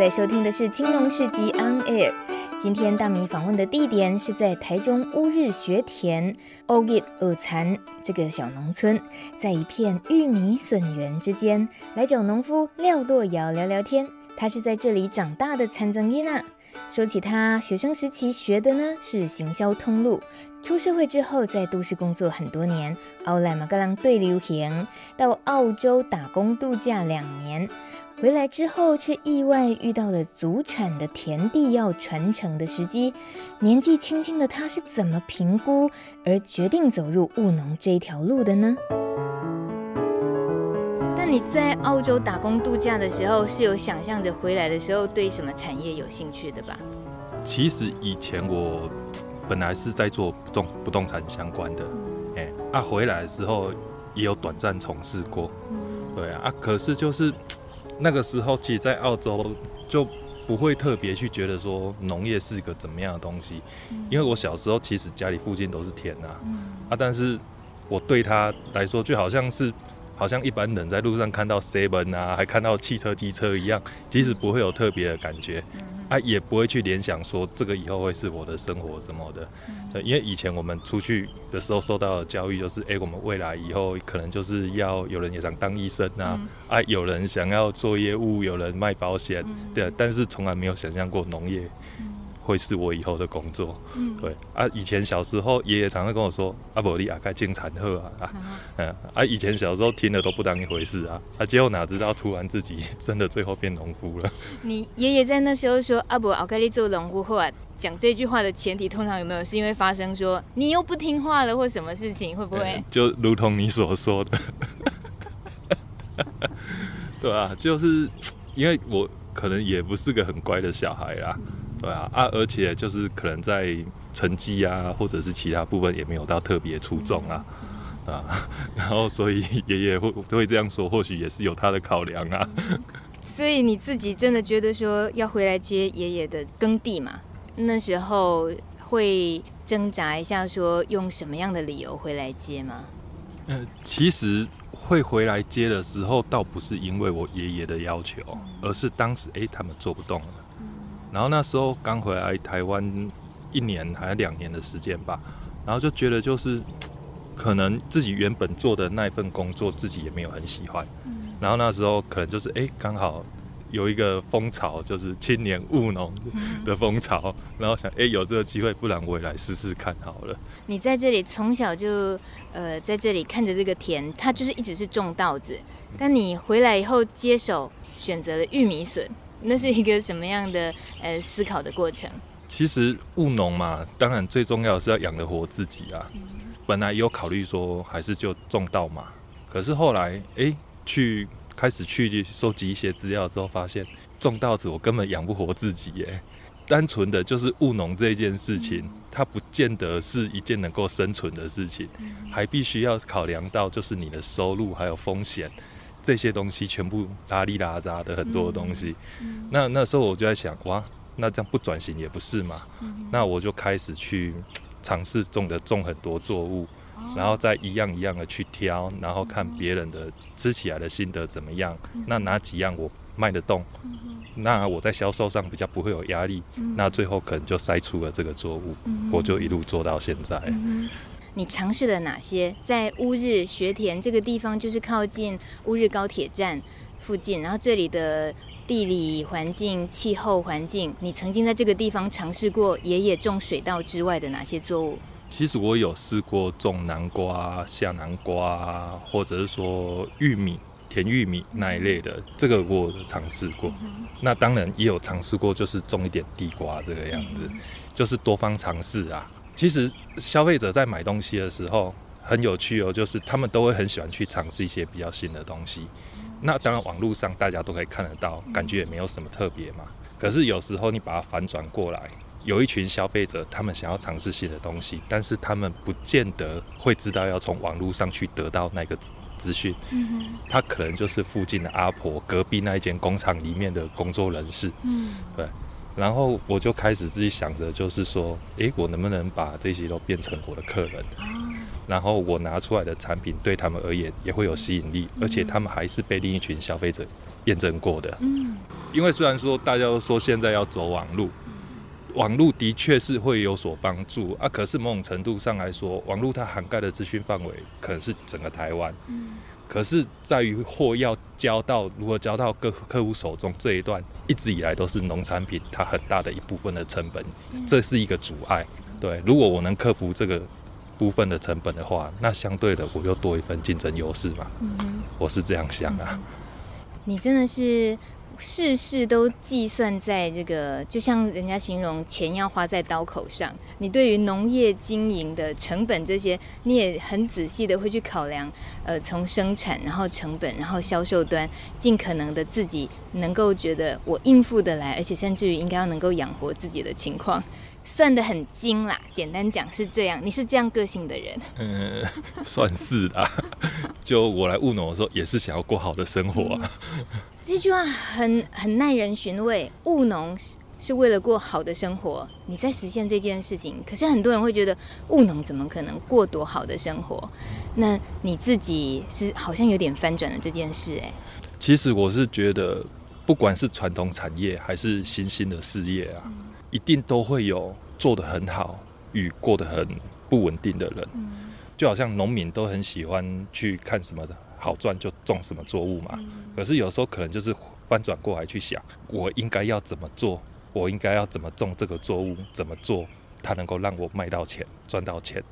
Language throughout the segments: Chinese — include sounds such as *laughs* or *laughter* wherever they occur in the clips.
在收听的是《青农市集 On Air》。今天大米访问的地点是在台中乌日学田欧日尔残这个小农村，在一片玉米笋园之间，来找农夫廖洛瑶聊聊天。他是在这里长大的残曾伊娜。说起他学生时期学的呢是行销通路，出社会之后在都市工作很多年，后来嘛，跟人对流行到澳洲打工度假两年，回来之后却意外遇到了祖产的田地要传承的时机。年纪轻轻的他是怎么评估而决定走入务农这条路的呢？那你在澳洲打工度假的时候，是有想象着回来的时候对什么产业有兴趣的吧？其实以前我本来是在做不动不动产相关的，哎、嗯，啊，回来的时候也有短暂从事过，嗯、对啊，啊，可是就是那个时候，其实，在澳洲就不会特别去觉得说农业是一个怎么样的东西，嗯、因为我小时候其实家里附近都是田啊，嗯、啊，但是我对他来说就好像是。好像一般人在路上看到 seven 啊，还看到汽车、机车一样，其实不会有特别的感觉，啊，也不会去联想说这个以后会是我的生活什么的。对，因为以前我们出去的时候受到的教育就是，哎，我们未来以后可能就是要有人也想当医生啊，啊，有人想要做业务，有人卖保险，对，但是从来没有想象过农业。会是我以后的工作，嗯，对啊，以前小时候爷爷常常跟我说，阿伯你阿该进产贺啊，啊，嗯啊，以前小时候听了都不当一回事啊，啊，结果哪知道突然自己 *laughs* 真的最后变农夫了。你爷爷在那时候说阿伯阿该你做农夫后啊，讲这句话的前提通常有没有是因为发生说你又不听话了或什么事情会不会？就如同你所说的，*laughs* 对啊，就是因为我可能也不是个很乖的小孩啦。对啊，啊，而且就是可能在成绩啊，或者是其他部分也没有到特别出众啊，啊，然后所以 *laughs* 爷爷会会这样说，或许也是有他的考量啊。所以你自己真的觉得说要回来接爷爷的耕地嘛？那时候会挣扎一下，说用什么样的理由回来接吗？嗯，其实会回来接的时候，倒不是因为我爷爷的要求，而是当时哎，他们做不动了。然后那时候刚回来台湾一年还是两年的时间吧，然后就觉得就是可能自己原本做的那一份工作自己也没有很喜欢，然后那时候可能就是哎刚好有一个风潮，就是青年务农的风潮，然后想哎有这个机会，不然我也来试试看好了。你在这里从小就呃在这里看着这个田，它就是一直是种稻子，但你回来以后接手选择了玉米笋。那是一个什么样的呃思考的过程？其实务农嘛，当然最重要的是要养得活自己啊。嗯、本来有考虑说还是就种稻嘛，可是后来去开始去收集一些资料之后，发现种稻子我根本养不活自己耶。单纯的就是务农这件事情，嗯、它不见得是一件能够生存的事情，嗯、还必须要考量到就是你的收入还有风险。这些东西全部拉里拉杂的很多东西，那那时候我就在想，哇，那这样不转型也不是嘛。嗯、那我就开始去尝试种的种很多作物，哦、然后再一样一样的去挑，然后看别人的吃起来的心得怎么样。嗯、那哪几样我卖得动，嗯、那我在销售上比较不会有压力。嗯、那最后可能就筛出了这个作物，嗯、我就一路做到现在。嗯你尝试了哪些？在乌日学田这个地方，就是靠近乌日高铁站附近，然后这里的地理环境、气候环境，你曾经在这个地方尝试过爷爷种水稻之外的哪些作物？其实我有试过种南瓜、夏南瓜，或者是说玉米、甜玉米那一类的，这个我尝试过。嗯、那当然也有尝试过，就是种一点地瓜这个样子，嗯、就是多方尝试啊。其实消费者在买东西的时候很有趣哦，就是他们都会很喜欢去尝试一些比较新的东西。那当然网络上大家都可以看得到，感觉也没有什么特别嘛。可是有时候你把它反转过来，有一群消费者，他们想要尝试新的东西，但是他们不见得会知道要从网络上去得到那个资讯。嗯他可能就是附近的阿婆隔壁那一间工厂里面的工作人士。嗯对。然后我就开始自己想着，就是说，诶，我能不能把这些都变成我的客人？然后我拿出来的产品对他们而言也会有吸引力，而且他们还是被另一群消费者验证过的。因为虽然说大家都说现在要走网路，网路的确是会有所帮助啊，可是某种程度上来说，网路它涵盖的资讯范围可能是整个台湾。可是在于货要交到如何交到各客户手中这一段，一直以来都是农产品它很大的一部分的成本，这是一个阻碍。对，如果我能克服这个部分的成本的话，那相对的我又多一份竞争优势嘛。我是这样想啊。你真的是。事事都计算在这个，就像人家形容钱要花在刀口上。你对于农业经营的成本这些，你也很仔细的会去考量。呃，从生产，然后成本，然后销售端，尽可能的自己能够觉得我应付得来，而且甚至于应该要能够养活自己的情况。算的很精啦，简单讲是这样。你是这样个性的人？嗯，*laughs* 算是啦。*laughs* 就我来务农的时候，也是想要过好的生活啊。嗯、这句话很很耐人寻味。务农是是为了过好的生活，你在实现这件事情。可是很多人会觉得，务农怎么可能过多好的生活？那你自己是好像有点翻转了这件事，哎。其实我是觉得，不管是传统产业还是新兴的事业啊。嗯一定都会有做得很好与过得很不稳定的人，就好像农民都很喜欢去看什么的好赚就种什么作物嘛。可是有时候可能就是翻转过来去想，我应该要怎么做？我应该要怎么种这个作物？怎么做它能够让我卖到钱、赚到钱？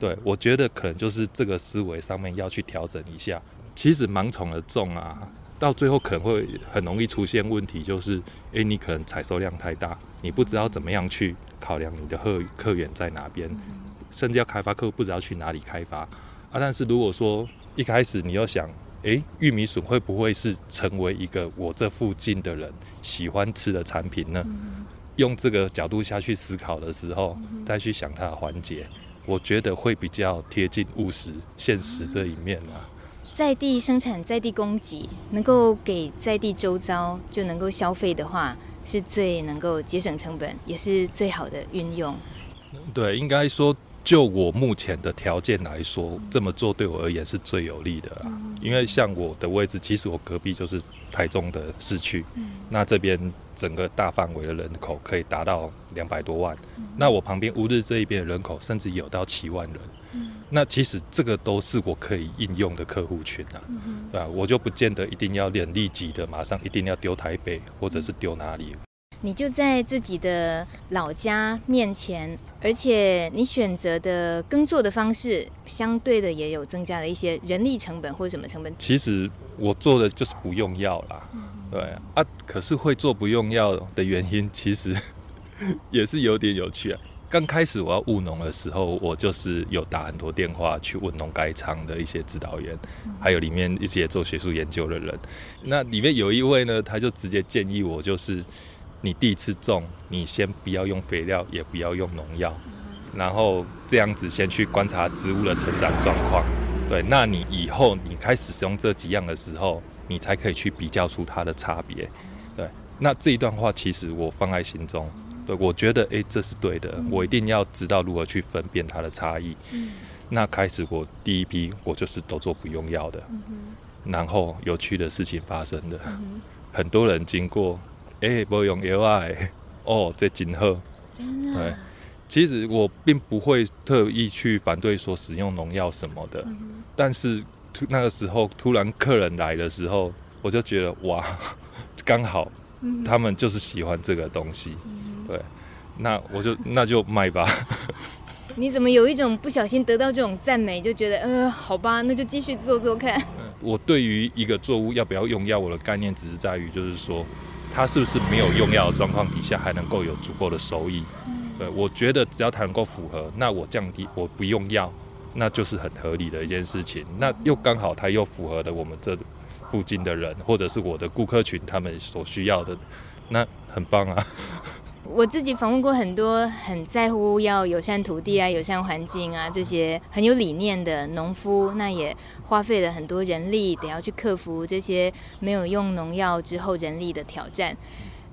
对，我觉得可能就是这个思维上面要去调整一下。其实盲从的种啊。到最后可能会很容易出现问题，就是，诶，你可能采收量太大，你不知道怎么样去考量你的客客源在哪边，甚至要开发客户不知道去哪里开发啊。但是如果说一开始你要想，诶，玉米笋会不会是成为一个我这附近的人喜欢吃的产品呢？用这个角度下去思考的时候，再去想它的环节，我觉得会比较贴近务实、现实这一面啊。在地生产，在地供给，能够给在地周遭就能够消费的话，是最能够节省成本，也是最好的运用。对，应该说，就我目前的条件来说，这么做对我而言是最有利的啦。嗯、因为像我的位置，其实我隔壁就是台中的市区，嗯、那这边整个大范围的人口可以达到两百多万，嗯、那我旁边乌日这一边的人口甚至有到七万人。那其实这个都是我可以应用的客户群啊，嗯、对吧？我就不见得一定要连立即的，马上一定要丢台北，或者是丢哪里。你就在自己的老家面前，而且你选择的耕作的方式，相对的也有增加了一些人力成本或者什么成本。其实我做的就是不用药啦，对啊。可是会做不用药的原因，其实 *laughs* 也是有点有趣啊。刚开始我要务农的时候，我就是有打很多电话去问农改场的一些指导员，还有里面一些做学术研究的人。那里面有一位呢，他就直接建议我，就是你第一次种，你先不要用肥料，也不要用农药，然后这样子先去观察植物的成长状况。对，那你以后你开始使用这几样的时候，你才可以去比较出它的差别。对，那这一段话其实我放在心中。对，我觉得哎，这是对的。嗯、我一定要知道如何去分辨它的差异。嗯、那开始我第一批，我就是都做不用药的。嗯、哼然后有趣的事情发生的，嗯、很多人经过，哎，不用药啊，哦，这真好。真的。对，其实我并不会特意去反对说使用农药什么的，嗯、哼但是突那个时候突然客人来的时候，我就觉得哇，刚好他们就是喜欢这个东西。嗯对，那我就那就卖吧。*laughs* 你怎么有一种不小心得到这种赞美，就觉得呃，好吧，那就继续做做看。*laughs* 我对于一个作物要不要用药，我的概念只是在于，就是说，它是不是没有用药的状况底下还能够有足够的收益。对，我觉得只要它能够符合，那我降低我不用药，那就是很合理的一件事情。那又刚好它又符合了我们这附近的人，或者是我的顾客群他们所需要的，那很棒啊。我自己访问过很多很在乎要友善土地啊、友善环境啊这些很有理念的农夫，那也花费了很多人力，得要去克服这些没有用农药之后人力的挑战。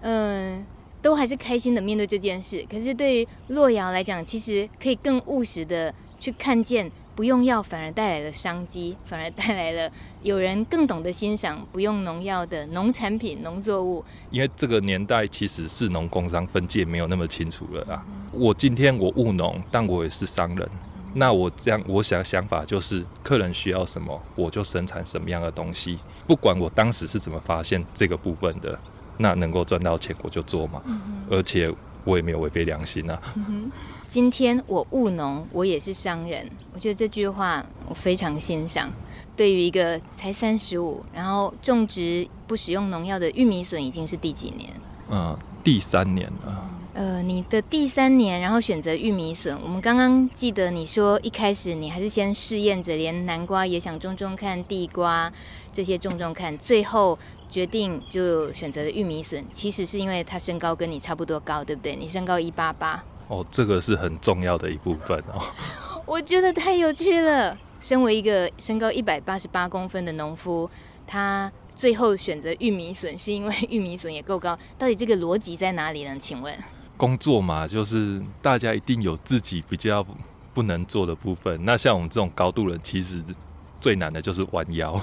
嗯，都还是开心的面对这件事。可是对于洛瑶来讲，其实可以更务实的去看见。不用药反而带来了商机，*laughs* 反而带来了有人更懂得欣赏不用农药的农产品、农作物。因为这个年代其实是农工商分界没有那么清楚了啊。我今天我务农，但我也是商人。那我这样，我想想法就是，客人需要什么，我就生产什么样的东西。不管我当时是怎么发现这个部分的，那能够赚到钱我就做嘛。嗯、而且我也没有违背良心啊。嗯、今天我务农，我也是商人。我觉得这句话我非常欣赏。对于一个才三十五，然后种植不使用农药的玉米笋，已经是第几年？嗯，第三年了。呃，你的第三年，然后选择玉米笋。我们刚刚记得你说，一开始你还是先试验着，连南瓜也想种种看，地瓜这些种种看，最后决定就选择了玉米笋。其实是因为他身高跟你差不多高，对不对？你身高一八八。哦，这个是很重要的一部分哦。*laughs* 我觉得太有趣了。身为一个身高一百八十八公分的农夫，他最后选择玉米笋，是因为玉米笋也够高。到底这个逻辑在哪里呢？请问？工作嘛，就是大家一定有自己比较不能做的部分。那像我们这种高度人，其实最难的就是弯腰。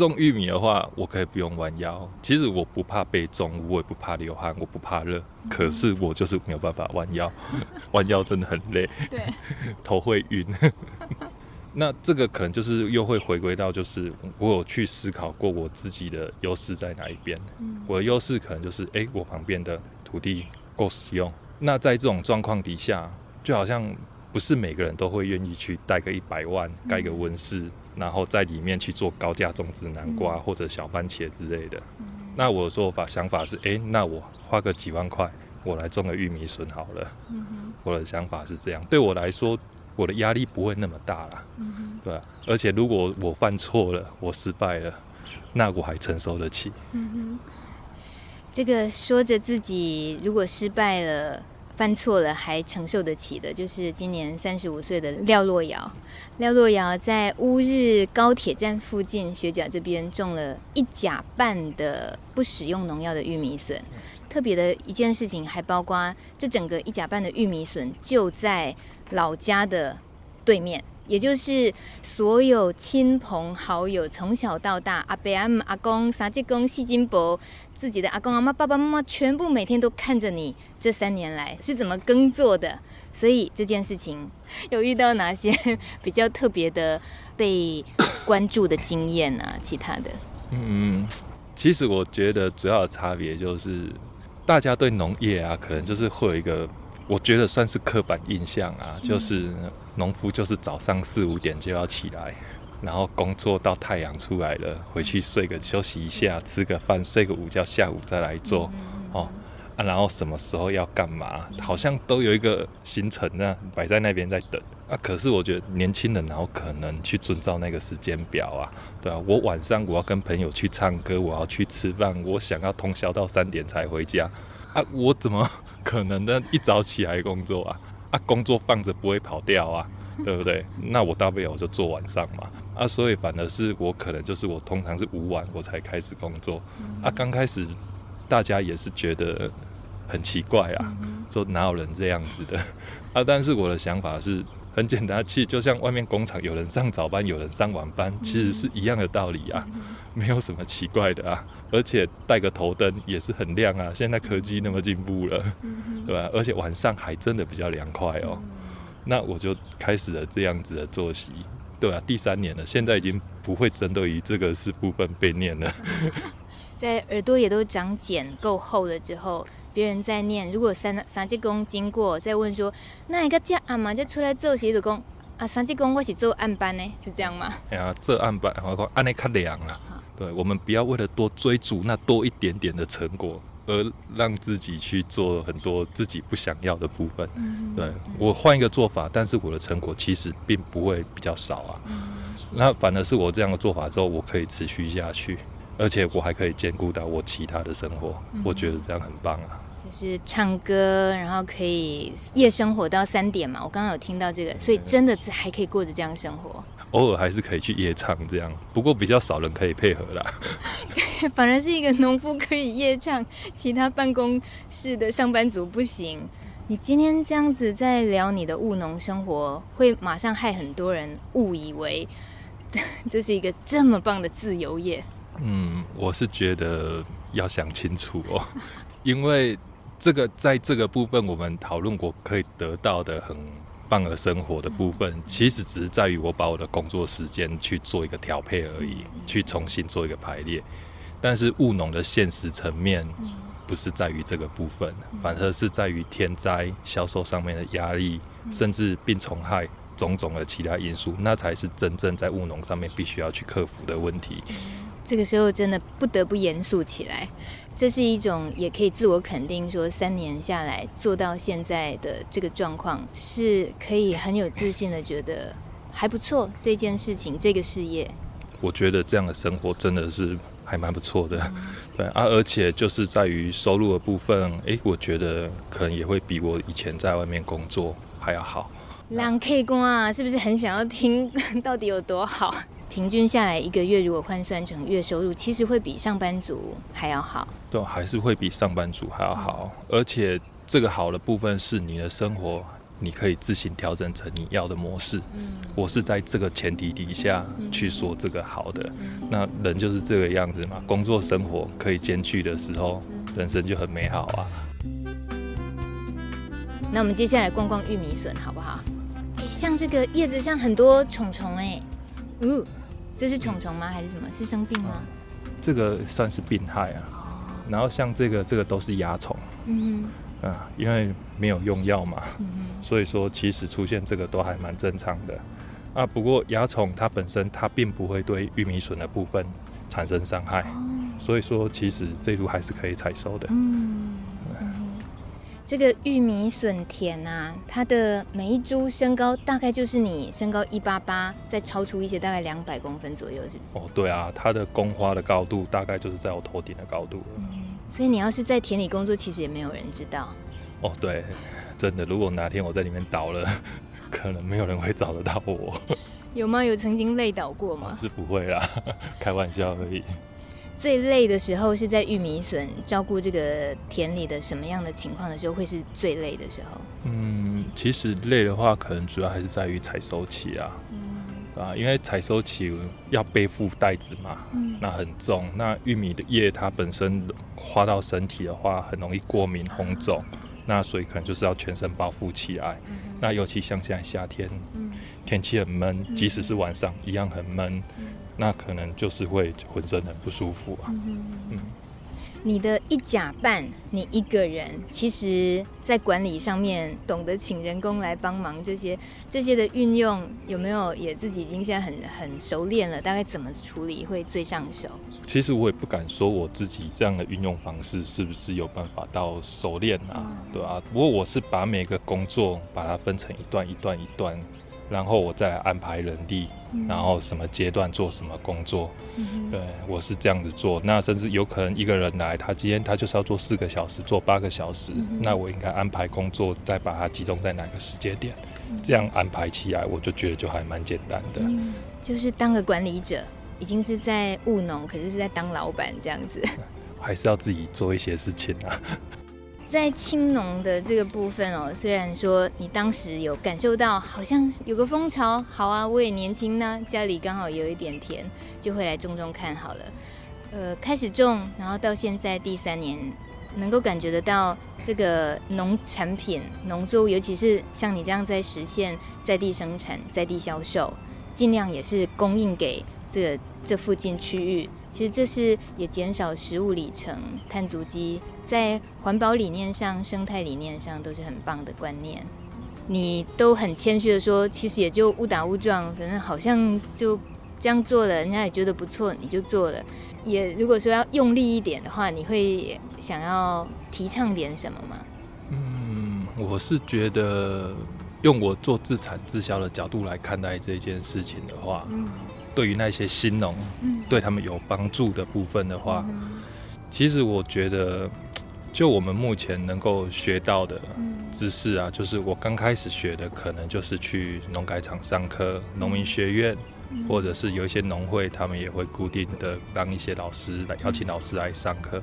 种玉米的话，我可以不用弯腰。其实我不怕被种，我也不怕流汗，我不怕热。可是我就是没有办法弯腰，*laughs* 弯腰真的很累，对，*laughs* 头会晕。*laughs* 那这个可能就是又会回归到，就是我有去思考过我自己的优势在哪一边。我的优势可能就是，哎，我旁边的土地。够使用，那在这种状况底下，就好像不是每个人都会愿意去贷个一百万盖个温室，嗯，然后在里面去做高价种植南瓜或者小番茄之类的。嗯，那我的说法想法是，哎，那我花个几万块，我来种个玉米笋好了。嗯。我的想法是这样，对我来说，我的压力不会那么大啦。嗯。对啊，而且如果我犯错了，我失败了，那我还承受得起。嗯这个说着自己如果失败了、犯错了还承受得起的，就是今年三十五岁的廖洛瑶。廖洛瑶在乌日高铁站附近学甲这边种了一甲半的不使用农药的玉米笋。特别的一件事情还包括，这整个一甲半的玉米笋就在老家的对面。也就是所有亲朋好友从小到大，阿伯阿姆阿公、三叔公、四金伯，自己的阿公阿妈、爸爸妈妈，全部每天都看着你这三年来是怎么耕作的。所以这件事情 *laughs* 有遇到哪些比较特别的被关注的经验啊？其他的？嗯，其实我觉得主要的差别就是，大家对农业啊，可能就是会有一个。我觉得算是刻板印象啊，就是农夫就是早上四五点就要起来，然后工作到太阳出来了，回去睡个休息一下，吃个饭，睡个午觉，下午再来做哦。啊，然后什么时候要干嘛，好像都有一个行程呢，摆在那边在等。啊。可是我觉得年轻人然后可能去遵照那个时间表啊，对啊，我晚上我要跟朋友去唱歌，我要去吃饭，我想要通宵到三点才回家。啊，我怎么？可能呢？一早起来工作啊，啊，工作放着不会跑掉啊，对不对？那我大不了我就做晚上嘛，啊，所以反而是我可能就是我通常是午晚我才开始工作，啊，刚开始大家也是觉得很奇怪啊，说哪有人这样子的啊？但是我的想法是很简单，其实就像外面工厂有人上早班，有人上晚班，其实是一样的道理啊。*laughs* 没有什么奇怪的啊，而且带个头灯也是很亮啊。现在科技那么进步了，对吧？而且晚上还真的比较凉快哦。那我就开始了这样子的作息，对啊，第三年了，现在已经不会针对于这个是部分被念了。*laughs* 在耳朵也都长茧够厚了之后，别人在念，如果三三节公经过，再问说，那一个叫阿妈就出来做鞋子工啊？三节公我是做暗班呢，是这样吗？哎呀，做暗班，我讲安尼较凉啊。对，我们不要为了多追逐那多一点点的成果，而让自己去做很多自己不想要的部分。对，我换一个做法，但是我的成果其实并不会比较少啊。那反而是我这样的做法之后，我可以持续下去，而且我还可以兼顾到我其他的生活。我觉得这样很棒啊。就是唱歌，然后可以夜生活到三点嘛。我刚刚有听到这个，所以真的还可以过着这样生活。偶尔还是可以去夜唱这样，不过比较少人可以配合啦。对 *laughs* 反而是一个农夫可以夜唱，其他办公室的上班族不行。你今天这样子在聊你的务农生活，会马上害很多人误以为 *laughs* 这是一个这么棒的自由业。嗯，我是觉得要想清楚哦，*laughs* 因为这个在这个部分我们讨论过可以得到的很棒的生活的部分，其实只是在于我把我的工作时间去做一个调配而已，去重新做一个排列。但是务农的现实层面。不是在于这个部分，反而是在于天灾、销售上面的压力，甚至病虫害种种的其他因素，那才是真正在务农上面必须要去克服的问题。这个时候真的不得不严肃起来，这是一种也可以自我肯定说，三年下来做到现在的这个状况，是可以很有自信的觉得还不错。这件事情，这个事业，我觉得这样的生活真的是。还蛮不错的，对啊，而且就是在于收入的部分，诶、欸，我觉得可能也会比我以前在外面工作还要好。人客观啊，是不是很想要听 *laughs* 到底有多好？平均下来一个月，如果换算成月收入，其实会比上班族还要好。对，还是会比上班族还要好，而且这个好的部分是你的生活。你可以自行调整成你要的模式。我是在这个前提底下去说这个好的。那人就是这个样子嘛，工作生活可以兼具的时候，人生就很美好啊。那我们接下来逛逛玉米笋好不好？欸，像这个叶子上很多虫虫哎，呜，这是虫虫吗？还是什么？是生病吗？这个算是病害啊。然后像这个，这个都是蚜虫。嗯。啊，因为没有用药嘛，嗯、所以说其实出现这个都还蛮正常的。啊，不过蚜虫它本身它并不会对玉米笋的部分产生伤害，哦，所以说其实这株还是可以采收的。嗯，这个玉米笋田啊，它的每一株身高大概就是你身高一八八，再超出一些大概两百公分左右，是不是？哦，对啊，它的宫花的高度大概就是在我头顶的高度。嗯所以你要是在田里工作，其实也没有人知道。哦，对，真的，如果哪天我在里面倒了，*laughs* 可能没有人会找得到我。有吗？有曾经累倒过吗？是不会啦，*laughs* 开玩笑而已。最累的时候是在玉米笋照顾这个田里的什么样的情况的时候，会是最累的时候？嗯，其实累的话，可能主要还是在于采收期啊。啊，因为采收期要背负袋子嘛，嗯，那很重。那玉米的叶它本身花到身体的话，很容易过敏红肿，啊，那所以可能就是要全身包覆起来，嗯。那尤其像现在夏天，嗯，天气很闷，嗯，即使是晚上一样很闷，嗯，那可能就是会浑身很不舒服啊。嗯。嗯你的一假扮，你一个人，其实在管理上面懂得请人工来帮忙，这些这些的运用有没有也自己已经现在很很熟练了？大概怎么处理会最上手？其实我也不敢说我自己这样的运用方式是不是有办法到熟练啊，嗯、对啊。不过我是把每个工作把它分成一段一段一段。然后我再安排人力，嗯、然后什么阶段做什么工作，嗯、对，我是这样子做。那甚至有可能一个人来，他今天他就是要做四个小时，做八个小时，嗯、那我应该安排工作，再把它集中在哪个时间点，嗯，这样安排起来，我就觉得就还蛮简单的。嗯、就是当个管理者，已经是在务农，可是是在当老板这样子，还是要自己做一些事情啊。在青农的这个部分哦，虽然说你当时有感受到好像有个风潮，好啊，我也年轻呢，家里刚好有一点田，就会来种种看好了。呃，开始种，然后到现在第三年，能够感觉得到这个农产品、农作物，尤其是像你这样在实现在地生产、在地销售，尽量也是供应给这个这附近区域。其实这是也减少食物里程、碳足迹，在环保理念上、生态理念上都是很棒的观念。你都很谦虚的说，其实也就误打误撞，反正好像就这样做了，人家也觉得不错，你就做了。也如果说要用力一点的话，你会想要提倡点什么吗？嗯，我是觉得用我做自产自销的角度来看待这件事情的话，嗯。对于那些新农，对他们有帮助的部分的话，其实我觉得，就我们目前能够学到的知识啊，就是我刚开始学的，可能就是去农改场上课，农民学院，或者是有一些农会，他们也会固定的让一些老师来邀请老师来上课。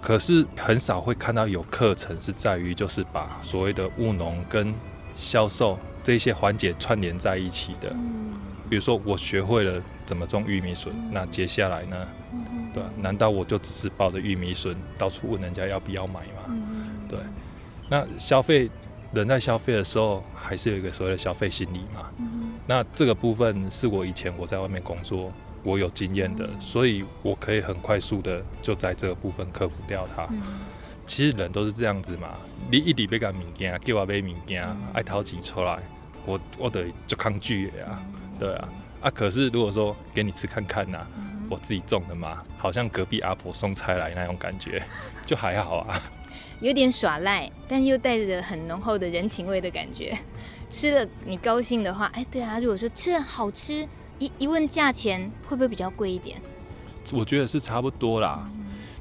可是很少会看到有课程是在于就是把所谓的务农跟销售这些环节串联在一起的。比如说我学会了怎么种玉米笋，那接下来呢？对，难道我就只是抱着玉米笋到处问人家要不要买吗？对，那消费人在消费的时候，还是有一个所谓的消费心理嘛。那这个部分是我以前我在外面工作。我有经验的，所以我可以很快速的就在这个部分克服掉它。嗯、其实人都是这样子嘛，你一直要干物件，叫我买物件，嗯、爱掏钱出来，我我得就抗拒的呀，嗯、对啊。啊，可是如果说给你吃看看呐、啊，嗯、我自己种的嘛，好像隔壁阿婆送菜来那种感觉，就还好啊。*laughs* 有点耍赖，但又带着很浓厚的人情味的感觉。吃了你高兴的话，哎、欸，对啊，如果说吃了好吃。一一问价钱会不会比较贵一点？我觉得是差不多啦，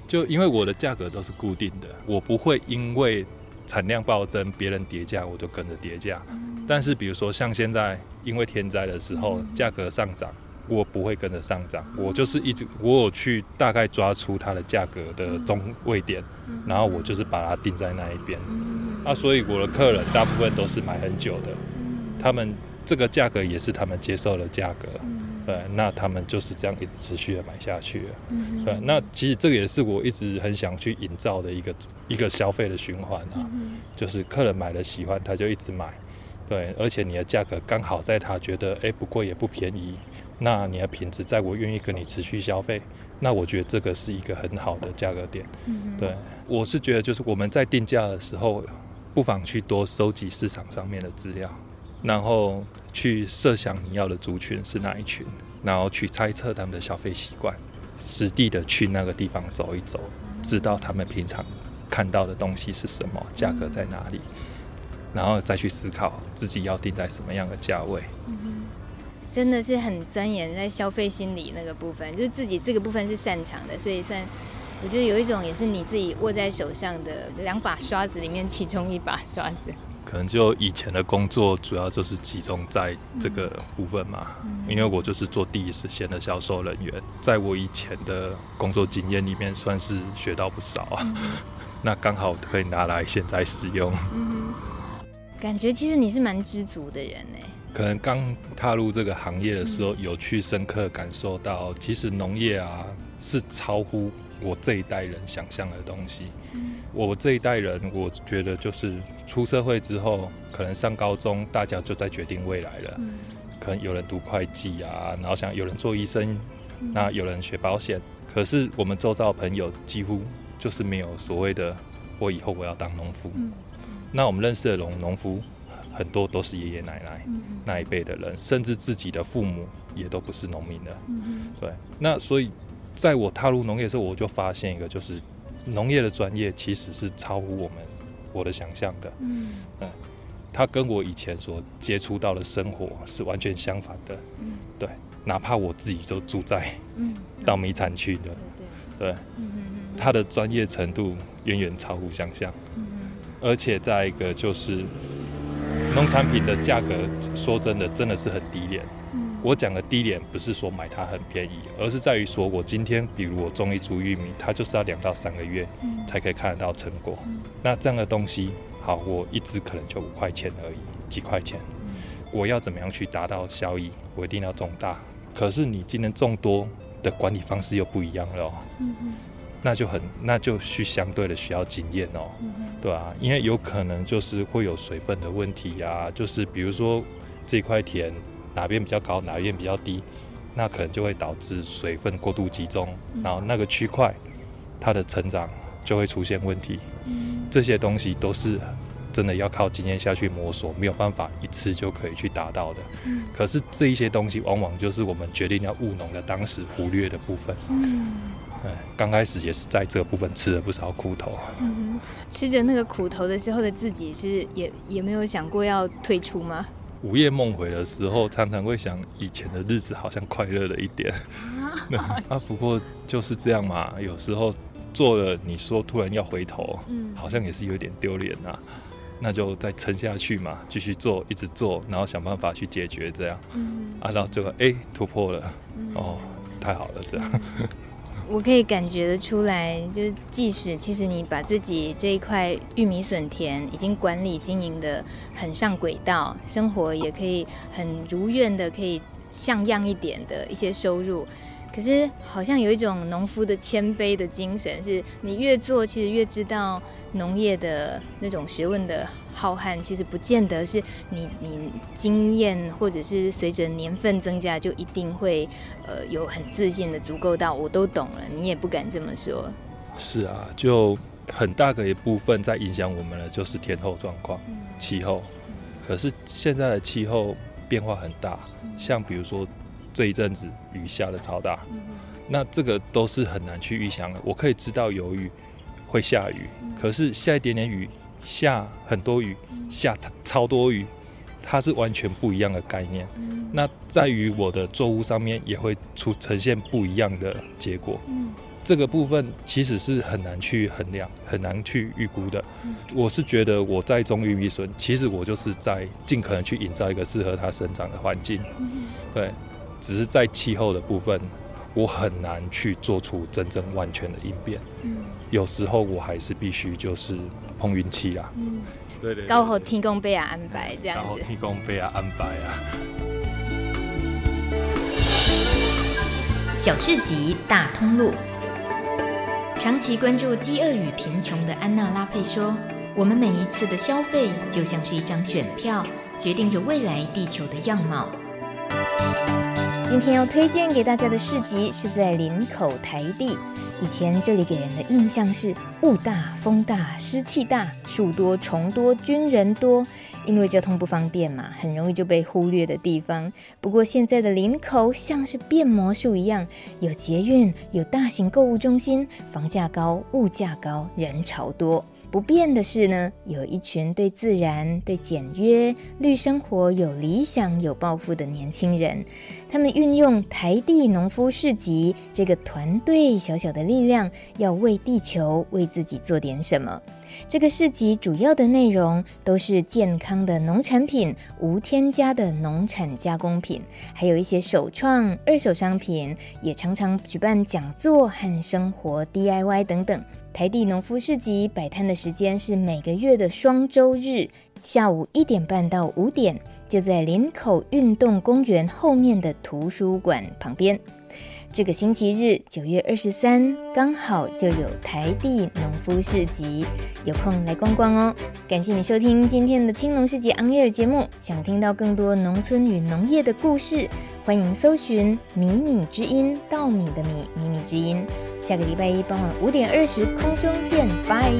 就因为我的价格都是固定的，我不会因为产量暴增，别人叠价我就跟着叠价。但是比如说像现在因为天灾的时候，价格上涨，我不会跟着上涨，我就是一直我有去大概抓出它的价格的中位点，然后我就是把它定在那一边。啊，所以我的客人大部分都是买很久的，他们。这个价格也是他们接受的价格，对，那他们就是这样一直持续的买下去了，对，那其实这个也是我一直很想去营造的一个一个消费的循环啊，就是客人买了喜欢，他就一直买，对，而且你的价格刚好在他觉得哎不贵也不便宜，那你的品质在我愿意跟你持续消费，那我觉得这个是一个很好的价格点，对，我是觉得就是我们在定价的时候，不妨去多收集市场上面的资料。然后去设想你要的族群是哪一群，然后去猜测他们的消费习惯，实地的去那个地方走一走，知道他们平常看到的东西是什么，价格在哪里，然后再去思考自己要定在什么样的价位。真的是很钻研在消费心理那个部分，就是自己这个部分是擅长的，所以算我觉得有一种也是你自己握在手上的两把刷子里面其中一把刷子。可能就以前的工作主要就是集中在这个部分嘛，因为我就是做第一时间的销售人员，在我以前的工作经验里面算是学到不少啊，*laughs* 那刚好可以拿来现在使用。感觉其实你是蛮知足的人呢。可能刚踏入这个行业的时候，有去深刻感受到，其实农业啊是超乎我这一代人想象的东西。我这一代人，我觉得就是出社会之后，可能上高中，大家就在决定未来了。嗯、可能有人读会计啊，然后想有人做医生，嗯、那有人学保险。可是我们周遭的朋友几乎就是没有所谓的“我以后我要当农夫”嗯。那我们认识的农农夫，很多都是爷爷奶奶那一辈的人，甚至自己的父母也都不是农民的。嗯、对，那所以在我踏入农业的时候，我就发现一个就是。农业的专业其实是超乎我们我的想象的，嗯，嗯，它跟我以前所接触到的生活是完全相反的，嗯，对，哪怕我自己就住在嗯。稻米产区的，对，对，嗯，它的专业程度远远超乎想象，嗯，而且再一个就是农产品的价格，说真的真的是很低廉。我讲的低廉不是说买它很便宜，而是在于说我今天，比如我种一株玉米，它就是要两到三个月才可以看得到成果。那这样的东西，好，我一支可能就五块钱而已，几块钱。我要怎么样去达到效益？我一定要种大。可是你今天种多的管理方式又不一样了喔，那就很，那就需相对的需要经验哦，对啊？因为有可能就是会有水分的问题呀，就是比如说这块田。哪边比较高，哪边比较低，那可能就会导致水分过度集中，然后那个区块它的成长就会出现问题。这些东西都是真的要靠经验下去摸索，没有办法一次就可以去达到的。可是这一些东西往往就是我们决定要务农的当时忽略的部分。嗯，刚开始也是在这个部分吃了不少苦头。嗯，吃着那个苦头的时候的自己是也也没有想过要退出吗？午夜梦回的时候，常常会想以前的日子好像快乐了一点。啊，*laughs* 不过就是这样嘛。有时候做了，你说突然要回头，嗯好像也是有点丢脸啊。那就再撑下去嘛，继续做，一直做，然后想办法去解决这样。啊，然后最后哎突破了，哦，太好了这样。我可以感觉得出来，就是即使其实你把自己这一块玉米笋田已经管理经营的很上轨道，生活也可以很如愿的，可以像样一点的一些收入。可是好像有一种农夫的谦卑的精神，是你越做，其实越知道农业的那种学问的浩瀚，其实不见得是你你经验或者是随着年份增加就一定会呃有很自信的足够到我都懂了，你也不敢这么说。是啊，就很大的一部分在影响我们的就是天候状况、气候。可是现在的气候变化很大，像比如说。这一阵子雨下的超大，那这个都是很难去预想的。我可以知道有雨会下雨，可是下一点点雨，下很多雨，下超多雨，它是完全不一样的概念。那在于我的作物上面也会出呈现不一样的结果。这个部分其实是很难去衡量、很难去预估的。我是觉得我在种玉米笋，其实我就是在尽可能去营造一个适合它生长的环境。对。只是在气候的部分，我很难去做出真正完全的应变。嗯，有时候我还是必须就是碰运气啦。嗯，对对，刚好天公伯啊安排这样子。刚好天公伯啊安排啊。小市集大通路，长期关注饥饿与贫穷的安娜拉佩说：“我们每一次的消费就像是一张选票，决定着未来地球的样貌。”今天要推荐给大家的市集是在林口台地。以前这里给人的印象是雾大、风大、湿气大、树多、虫多、军人多，因为交通不方便嘛，很容易就被忽略的地方。不过现在的林口像是变魔术一样，有捷运，有大型购物中心，房价高，物价高，人潮多。不变的是呢，有一群对自然、对简约、绿生活有理想、有抱负的年轻人。他们运用台地农夫市集这个团队小小的力量，要为地球、为自己做点什么。这个市集主要的内容都是健康的农产品、无添加的农产加工品，还有一些首创、二手商品，也常常举办讲座和生活 DIY 等等。台地农夫市集摆摊的时间是每个月的双周日，下午一点半到五点，就在林口运动公园后面的图书馆旁边。这个星期日，九月二十三，刚好就有台地农夫市集，有空来逛逛哦。感谢你收听今天的青农市集 On Air 节目。想听到更多农村与农业的故事，欢迎搜寻“米米之音”，稻米的米，米米之音。下个礼拜一傍晚五点二十，空中见，拜。